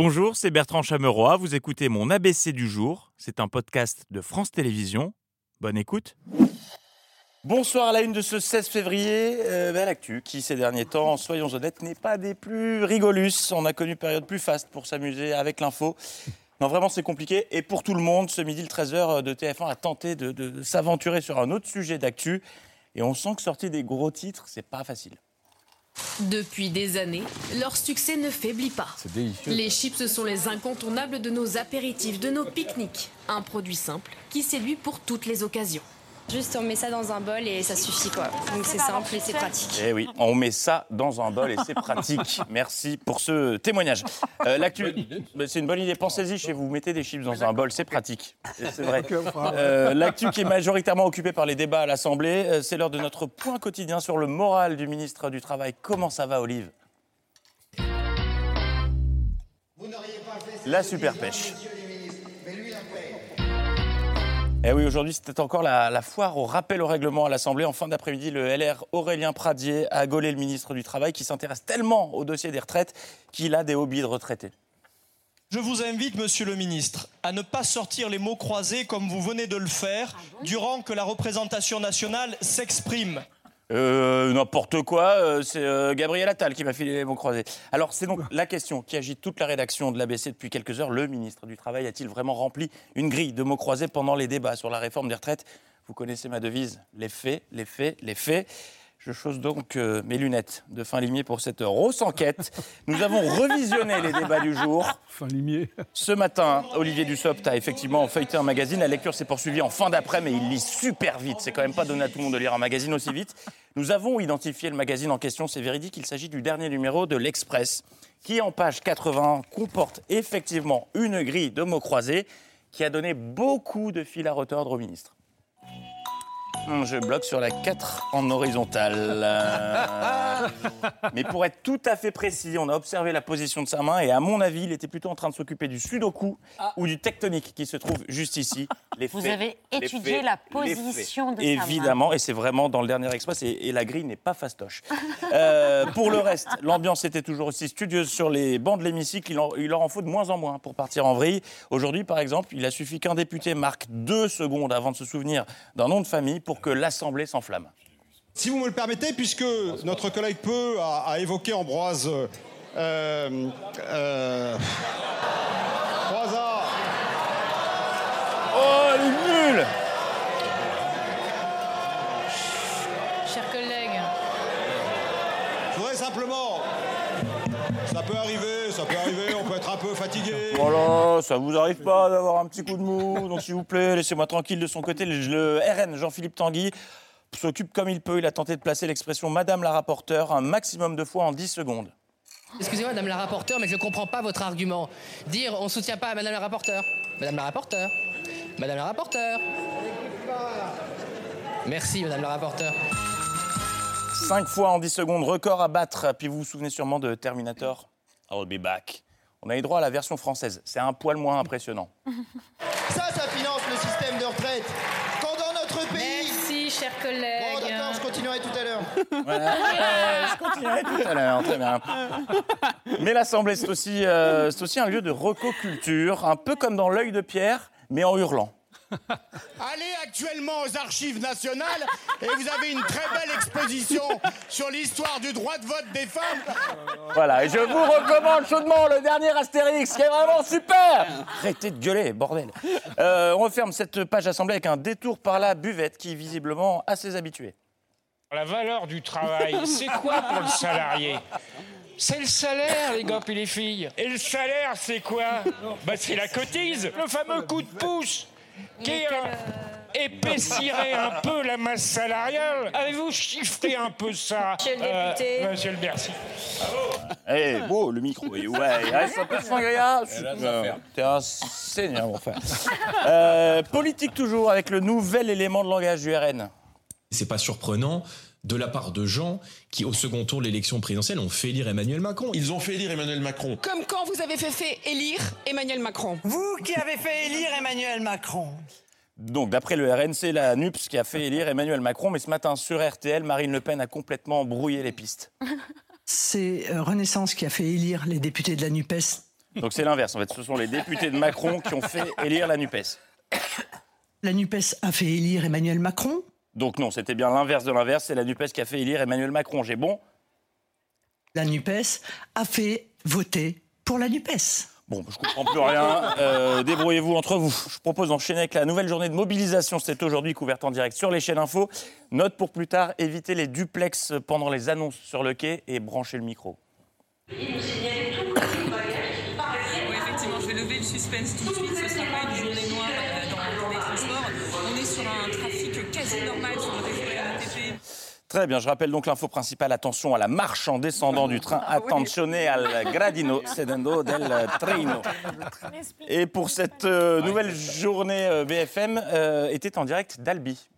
Bonjour, c'est Bertrand Chameroy. Vous écoutez mon ABC du jour. C'est un podcast de France Télévisions. Bonne écoute. Bonsoir à la une de ce 16 février. Euh, L'actu qui, ces derniers temps, soyons honnêtes, n'est pas des plus rigolus. On a connu une période plus faste pour s'amuser avec l'info. Non, vraiment, c'est compliqué. Et pour tout le monde, ce midi, le 13h de TF1 a tenté de s'aventurer sur un autre sujet d'actu. Et on sent que sortir des gros titres, c'est pas facile. Depuis des années, leur succès ne faiblit pas. Les chips sont les incontournables de nos apéritifs, de nos pique-niques. Un produit simple qui séduit pour toutes les occasions. Juste on met ça dans un bol et ça suffit quoi. Donc c'est simple et c'est pratique. Eh oui, on met ça dans un bol et c'est pratique. Merci pour ce témoignage. Euh, L'actu, Ben, c'est une bonne idée. Pensez-y chez vous, mettez des chips dans un bol, c'est pratique. C'est vrai. Euh, L'actu qui est majoritairement occupée par les débats à l'Assemblée, euh, c'est l'heure de notre point quotidien sur le moral du ministre du Travail. Comment ça va, Olive? La super pêche. Eh oui, aujourd'hui, c'était encore la, la foire au rappel au règlement à l'Assemblée. En fin d'après-midi, le LR Aurélien Pradier a gaulé le ministre du Travail qui s'intéresse tellement au dossier des retraites qu'il a des hobbies de retraités. Je vous invite, monsieur le ministre, à ne pas sortir les mots croisés comme vous venez de le faire durant que la représentation nationale s'exprime. Euh, n'importe quoi, euh, c'est euh, Gabriel Attal qui m'a filé les mots croisés. Alors, c'est donc la question qui agite toute la rédaction de l'ABC depuis quelques heures. Le ministre du Travail a-t-il vraiment rempli une grille de mots croisés pendant les débats sur la réforme des retraites? Vous connaissez ma devise, les faits, les faits, les faits. Je chausse donc euh, mes lunettes de fin limier pour cette grosse enquête. Nous avons revisionné les débats du jour. Fin limier. Ce matin, Olivier Dussopt a effectivement feuilleté un magazine. La lecture s'est poursuivie en fin d'après, mais il lit super vite. C'est quand même pas donné à tout le monde de lire un magazine aussi vite. Nous avons identifié le magazine en question. C'est véridique, il s'agit du dernier numéro de l'Express, qui en page 80 comporte effectivement une grille de mots croisés qui a donné beaucoup de fil à retordre au ministre. Je bloque sur la 4 en horizontal. Euh, Mais pour être tout à fait précis, on a observé la position de sa main et à mon avis, il était plutôt en train de s'occuper du sudoku ou du tectonique qui se trouve juste ici. Les Vous faits, avez les étudié faits, la position de sa main. Évidemment, et c'est vraiment dans le dernier express et, et la grille n'est pas fastoche. Euh, pour le reste, l'ambiance était toujours aussi studieuse sur les bancs de l'hémicycle. Il, en- il leur en faut de moins en moins pour partir en vrille. Aujourd'hui, par exemple, il a suffi qu'un député marque deux secondes avant de se souvenir d'un nom de famille pour que l'Assemblée s'enflamme. Si vous me le permettez, puisque notre collègue Peu a, a évoqué Ambroise. Euh, euh, Croizat. Oh, il est nul Ça peut arriver, ça peut arriver, on peut être un peu fatigué. Voilà, ça vous arrive pas d'avoir un petit coup de mou, donc s'il vous plaît, laissez-moi tranquille de son côté. Le, le RN, Jean-Philippe Tanguy, s'occupe comme il peut. Il a tenté de placer l'expression Madame la rapporteure un maximum de fois en 10 secondes. Excusez-moi, Madame la rapporteure, mais je ne comprends pas votre argument. Dire on ne soutient pas Madame la rapporteure. Madame la rapporteure. Madame la rapporteure. Merci, Madame la rapporteure. 5 fois en 10 secondes, record à battre. Puis vous vous souvenez sûrement de Terminator? I'll be back. On a eu droit à la version française. C'est un poil moins impressionnant. Ça, ça finance le système de retraite. Quand dans notre pays. merci chers Bon, collègues. d'accord, je continuerai tout à l'heure. Voilà. je continuerai tout à l'heure, très bien. Mais l'Assemblée, c'est aussi, euh, c'est aussi un lieu de recoculture, un peu comme dans l'œil de Pierre, mais en hurlant. Allez actuellement aux archives nationales et vous avez une très belle exposition sur l'histoire du droit de vote des femmes. Voilà, et je vous recommande chaudement le dernier Astérix, qui est vraiment super Arrêtez de gueuler, bordel Euh, On referme cette page assemblée avec un détour par la buvette qui, visiblement, a ses habitués. La valeur du travail, c'est quoi pour le salarié? C'est le salaire, les gars et les filles. Et le salaire, c'est quoi? Bah, c'est la cotise, le fameux coup de pouce qui euh, épaissirait un peu la masse salariale. Avez-vous chiffré un peu ça Monsieur le député. Monsieur le Bercy. Eh, beau, le micro, ouais, il reste un peu de sangria. Euh, T'es un seigneur, mon frère. Euh, politique toujours, avec le nouvel élément de langage du RN. C'est pas surprenant de la part de gens qui, au second tour de l'élection présidentielle, ont fait élire Emmanuel Macron. Ils ont fait élire Emmanuel Macron. Comme quand vous avez fait, fait élire Emmanuel Macron. Vous qui avez fait élire Emmanuel Macron. Donc, d'après le RN, c'est la NUPS qui a fait élire Emmanuel Macron, mais ce matin, sur RTL, Marine Le Pen a complètement brouillé les pistes. C'est euh, Renaissance qui a fait élire les députés de la NUPES Donc c'est l'inverse. En fait, ce sont les députés de Macron qui ont fait élire la NUPES. La NUPES a fait élire Emmanuel Macron. Donc non, c'était bien l'inverse de l'inverse. C'est la NUPES qui a fait élire Emmanuel Macron. J'ai bon La NUPES a fait voter pour la NUPES. Bon, je comprends plus rien. Euh, débrouillez-vous entre vous. Je propose d'enchaîner avec la nouvelle journée de mobilisation. C'est aujourd'hui couverte en direct sur les chaînes info. Note pour plus tard, évitez les duplex pendant les annonces sur le quai et branchez le micro. Oui, effectivement, je vais lever le suspense tout de suite. Très bien, je rappelle donc l'info principale. Attention à la marche en descendant du train. Attenzione al gradino sedendo del treno. Et pour cette euh, nouvelle journée euh, BFM, euh, était en direct d'Albi.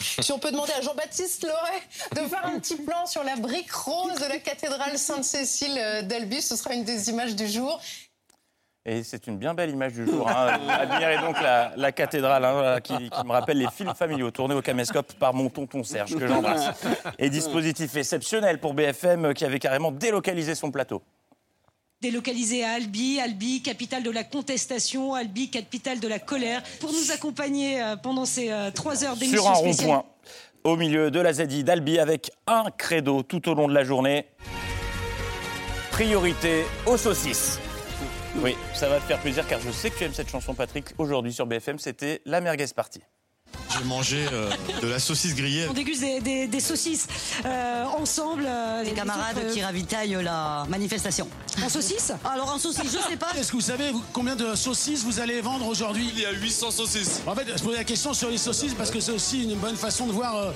Si on peut demander à Jean-Baptiste Loret de faire un petit plan sur la brique rose de la cathédrale Sainte-Cécile euh, d'Albi, ce sera une des images du jour. Et c'est une bien belle image du jour. Hein. Admirez donc la, la cathédrale hein, qui, qui me rappelle les films familiaux tournés au caméscope par mon tonton Serge, que j'embrasse. Et dispositif exceptionnel pour BFM euh, qui avait carrément délocalisé son plateau. Délocalisé à Albi, Albi, capitale de la contestation, Albi, capitale de la colère, pour nous accompagner euh, pendant ces euh, trois heures d'émission Sur un rond-point, au milieu de la ZI d'Albi, avec un credo tout au long de la journée. Priorité aux saucisses. Oui, ça va te faire plaisir car je sais que tu aimes cette chanson, Patrick. Aujourd'hui sur BFM, c'était la merguez party. J'ai mangé euh, de la saucisse grillée. On déguste des, des- des saucisses euh, ensemble. Des camarades qui ravitaillent la manifestation. En saucisse? Alors en saucisse, je sais pas. Est-ce que vous savez combien de saucisses vous allez vendre aujourd'hui? Il y a 800 saucisses. En fait, je posais la question sur les saucisses parce que c'est aussi une bonne façon de voir euh,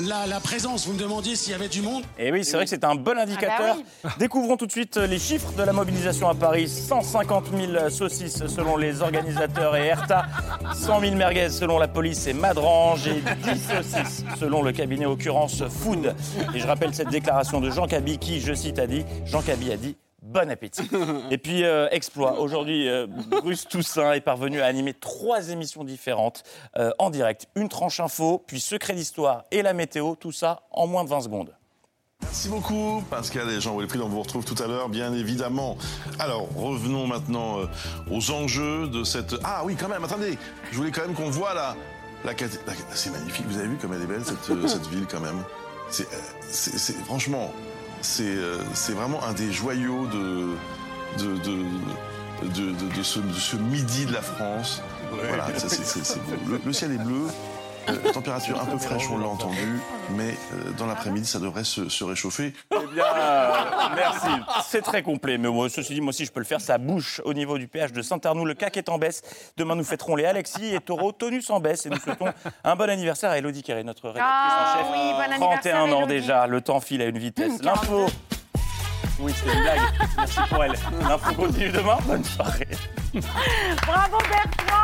la, la présence. Vous me demandiez s'il y avait du monde. Et oui, c'est vrai que c'est un bon indicateur. Découvrons tout de suite les chiffres de la mobilisation à Paris. 150 000 saucisses selon les organisateurs et Erta. 100 000 merguez selon la police et Madrange. Et 10 saucisses selon le cabinet occurrence Food. Et je rappelle cette déclaration de Jean Cabi qui, je cite, a dit Jean Cabi a dit Bon appétit. Et puis, euh, exploit. Aujourd'hui, euh, Bruce Toussaint est parvenu à animer trois émissions différentes euh, en direct. Une tranche info, puis secret d'histoire et la météo. Tout ça en moins de 20 secondes. Merci beaucoup, Pascal et Jean Wilfried. On vous retrouve tout à l'heure, bien évidemment. Alors, revenons maintenant aux enjeux de cette. Ah oui, quand même, attendez. Je voulais quand même qu'on voit la. la, C'est magnifique, vous avez vu comme elle est belle, cette, cette ville, quand même. C'est- franchement, c'est, euh, c'est vraiment un des joyaux de. de, de de, de- de ce, midi de la France. Voilà, le ciel est bleu, euh, température un peu fraîche, on l'a entendu, mais euh, dans l'après-midi, ça devrait se, se réchauffer. Eh bien, euh, merci. C'est très complet. Mais moi, ceci dit, moi aussi, je peux le faire. Ça bouche au niveau du péage de Saint-Arnoux. Le CAC est en baisse. Demain, nous fêterons les Alexis et Taureau, tonus en baisse. Et nous souhaitons un bon anniversaire à Elodie Carré, notre rédactrice Ah en chef. oui, bon anniversaire, 31 ans déjà. Le temps file à une vitesse. L'info. Oui, c'était une blague. Merci pour elle. L'info continue demain. Bonne soirée. Bravo Bertrand